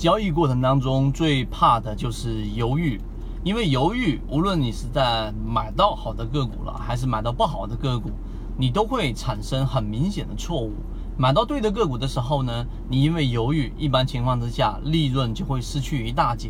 交易过程当中最怕的就是犹豫，因为犹豫，无论你是在买到好的个股了，还是买到不好的个股，你都会产生很明显的错误。买到对的个股的时候呢，你因为犹豫，一般情况之下利润就会失去一大截；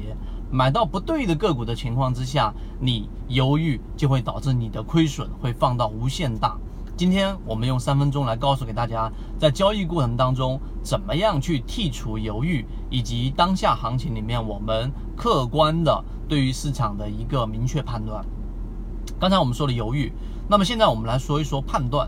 买到不对的个股的情况之下，你犹豫就会导致你的亏损会放到无限大。今天我们用三分钟来告诉给大家，在交易过程当中怎么样去剔除犹豫，以及当下行情里面我们客观的对于市场的一个明确判断。刚才我们说了犹豫，那么现在我们来说一说判断。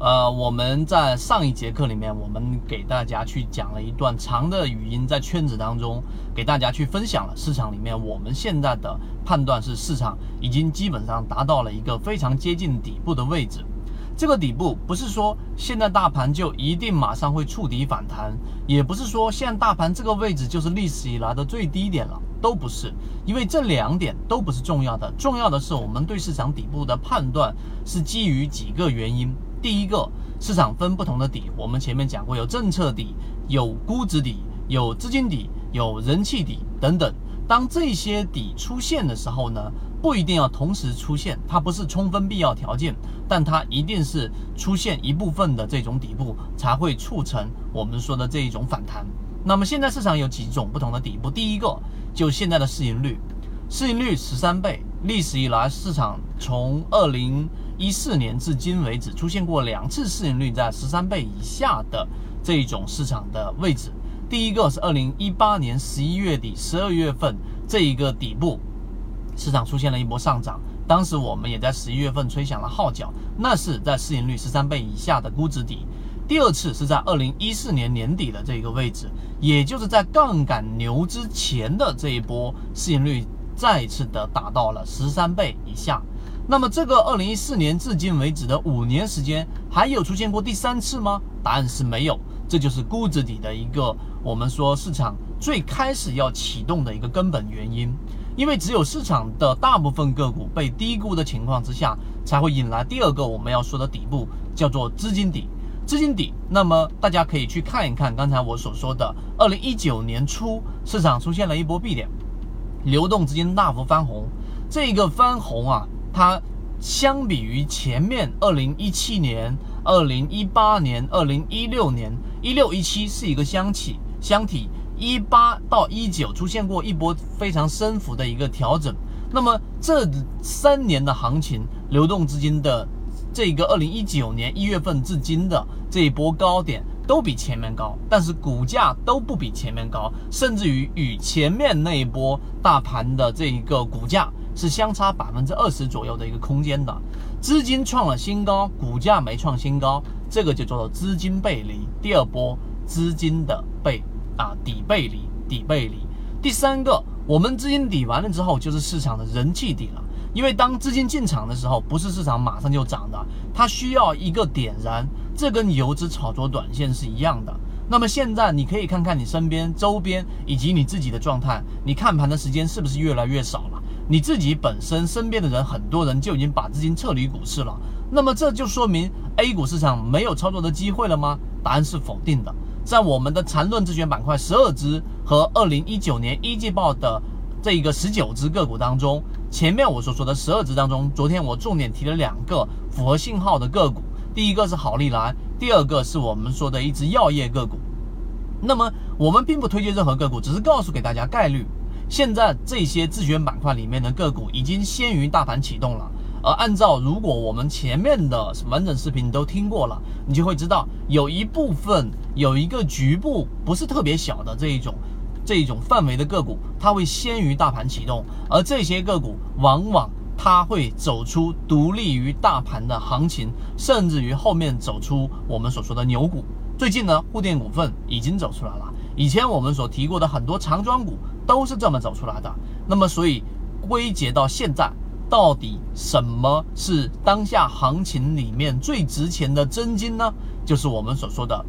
呃，我们在上一节课里面，我们给大家去讲了一段长的语音，在圈子当中给大家去分享了市场里面我们现在的判断是市场已经基本上达到了一个非常接近底部的位置。这个底部不是说现在大盘就一定马上会触底反弹，也不是说现在大盘这个位置就是历史以来的最低点了，都不是，因为这两点都不是重要的，重要的是我们对市场底部的判断是基于几个原因。第一个，市场分不同的底，我们前面讲过，有政策底，有估值底，有资金底，有人气底等等。当这些底出现的时候呢？不一定要同时出现，它不是充分必要条件，但它一定是出现一部分的这种底部，才会促成我们说的这一种反弹。那么现在市场有几种不同的底部，第一个就现在的市盈率，市盈率十三倍，历史以来市场从二零一四年至今为止出现过两次市盈率在十三倍以下的这一种市场的位置。第一个是二零一八年十一月底、十二月份这一个底部。市场出现了一波上涨，当时我们也在十一月份吹响了号角，那是在市盈率十三倍以下的估值底。第二次是在二零一四年年底的这个位置，也就是在杠杆牛之前的这一波市盈率再次的达到了十三倍以下。那么这个二零一四年至今为止的五年时间，还有出现过第三次吗？答案是没有。这就是估值底的一个我们说市场最开始要启动的一个根本原因。因为只有市场的大部分个股被低估的情况之下，才会引来第二个我们要说的底部，叫做资金底。资金底，那么大家可以去看一看刚才我所说的，二零一九年初市场出现了一波 B 点，流动资金大幅翻红。这个翻红啊，它相比于前面二零一七年、二零一八年、二零一六年，一六一七是一个箱体，箱体。一八到一九出现过一波非常深幅的一个调整，那么这三年的行情，流动资金的这个二零一九年一月份至今的这一波高点都比前面高，但是股价都不比前面高，甚至于与前面那一波大盘的这一个股价是相差百分之二十左右的一个空间的，资金创了新高，股价没创新高，这个就叫做资金背离，第二波资金的背。啊，底背离，底背离。第三个，我们资金底完了之后，就是市场的人气底了。因为当资金进场的时候，不是市场马上就涨的，它需要一个点燃。这跟游资炒作短线是一样的。那么现在你可以看看你身边、周边以及你自己的状态，你看盘的时间是不是越来越少了？你自己本身身边的人，很多人就已经把资金撤离股市了。那么这就说明 A 股市场没有操作的机会了吗？答案是否定的。在我们的缠论自选板块十二只和二零一九年一季报的这一个十九只个股当中，前面我所说的十二只当中，昨天我重点提了两个符合信号的个股，第一个是好利来，第二个是我们说的一只药业个股。那么我们并不推荐任何个股，只是告诉给大家概率。现在这些自选板块里面的个股已经先于大盘启动了。而按照如果我们前面的完整视频都听过了，你就会知道有一部分有一个局部不是特别小的这一种这一种范围的个股，它会先于大盘启动，而这些个股往往它会走出独立于大盘的行情，甚至于后面走出我们所说的牛股。最近呢，沪电股份已经走出来了，以前我们所提过的很多长庄股都是这么走出来的。那么，所以归结到现在。到底什么是当下行情里面最值钱的真金呢？就是我们所说的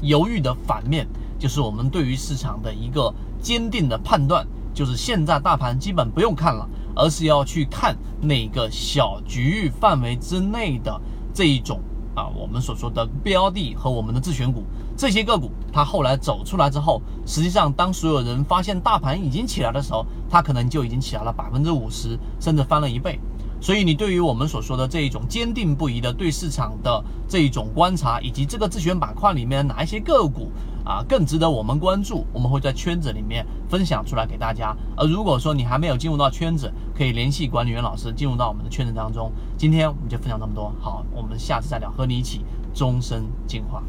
犹豫的反面，就是我们对于市场的一个坚定的判断，就是现在大盘基本不用看了，而是要去看那个小局域范围之内的这一种啊，我们所说的标的和我们的自选股这些个股，它后来走出来之后，实际上当所有人发现大盘已经起来的时候，它可能就已经起来了百分之五十，甚至翻了一倍。所以你对于我们所说的这一种坚定不移的对市场的这一种观察，以及这个自选板块里面哪一些个股啊更值得我们关注，我们会在圈子里面分享出来给大家。而如果说你还没有进入到圈子，可以联系管理员老师进入到我们的圈子当中。今天我们就分享这么多，好，我们下次再聊，和你一起终身进化。